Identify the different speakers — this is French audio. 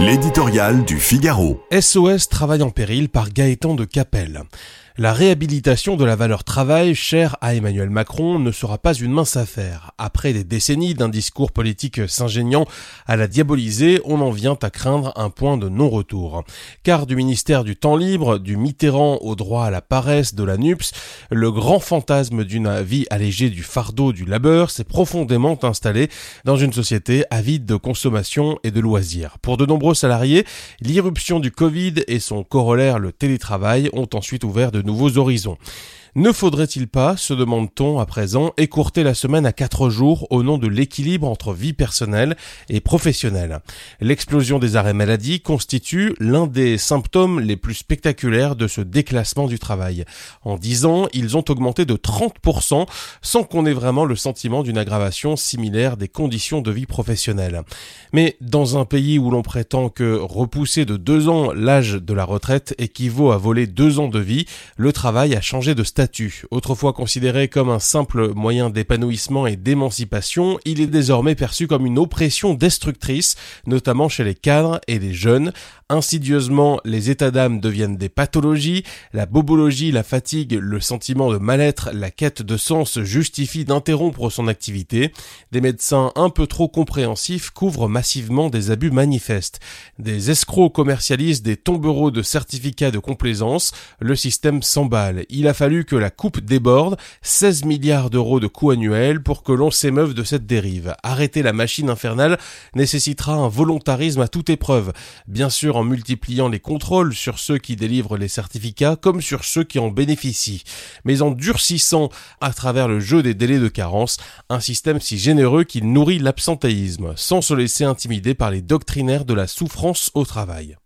Speaker 1: L'éditorial du Figaro.
Speaker 2: SOS Travail en péril par Gaëtan de Capelle. La réhabilitation de la valeur travail, chère à Emmanuel Macron, ne sera pas une mince affaire. Après des décennies d'un discours politique s'ingéniant à la diaboliser, on en vient à craindre un point de non-retour. Car du ministère du temps libre, du Mitterrand au droit à la paresse de la NUPS, le grand fantasme d'une vie allégée du fardeau du labeur s'est profondément installé dans une société avide de consommation et de loisirs. Pour de nombreux salariés, l'irruption du Covid et son corollaire le télétravail ont ensuite ouvert de nouveaux horizons. Ne faudrait-il pas, se demande-t-on à présent, écourter la semaine à quatre jours au nom de l'équilibre entre vie personnelle et professionnelle? L'explosion des arrêts maladie constitue l'un des symptômes les plus spectaculaires de ce déclassement du travail. En dix ans, ils ont augmenté de 30% sans qu'on ait vraiment le sentiment d'une aggravation similaire des conditions de vie professionnelle. Mais dans un pays où l'on prétend que repousser de deux ans l'âge de la retraite équivaut à voler deux ans de vie, le travail a changé de statut Autrefois considéré comme un simple moyen d'épanouissement et d'émancipation, il est désormais perçu comme une oppression destructrice, notamment chez les cadres et les jeunes. Insidieusement, les états d'âme deviennent des pathologies, la bobologie, la fatigue, le sentiment de mal-être, la quête de sens justifient d'interrompre son activité. Des médecins un peu trop compréhensifs couvrent massivement des abus manifestes. Des escrocs commercialisent des tombereaux de certificats de complaisance. Le système s'emballe. Il a fallu que la coupe déborde, 16 milliards d'euros de coûts annuels pour que l'on s'émeuve de cette dérive. Arrêter la machine infernale nécessitera un volontarisme à toute épreuve, bien sûr en multipliant les contrôles sur ceux qui délivrent les certificats comme sur ceux qui en bénéficient, mais en durcissant à travers le jeu des délais de carence un système si généreux qu'il nourrit l'absentéisme, sans se laisser intimider par les doctrinaires de la souffrance au travail.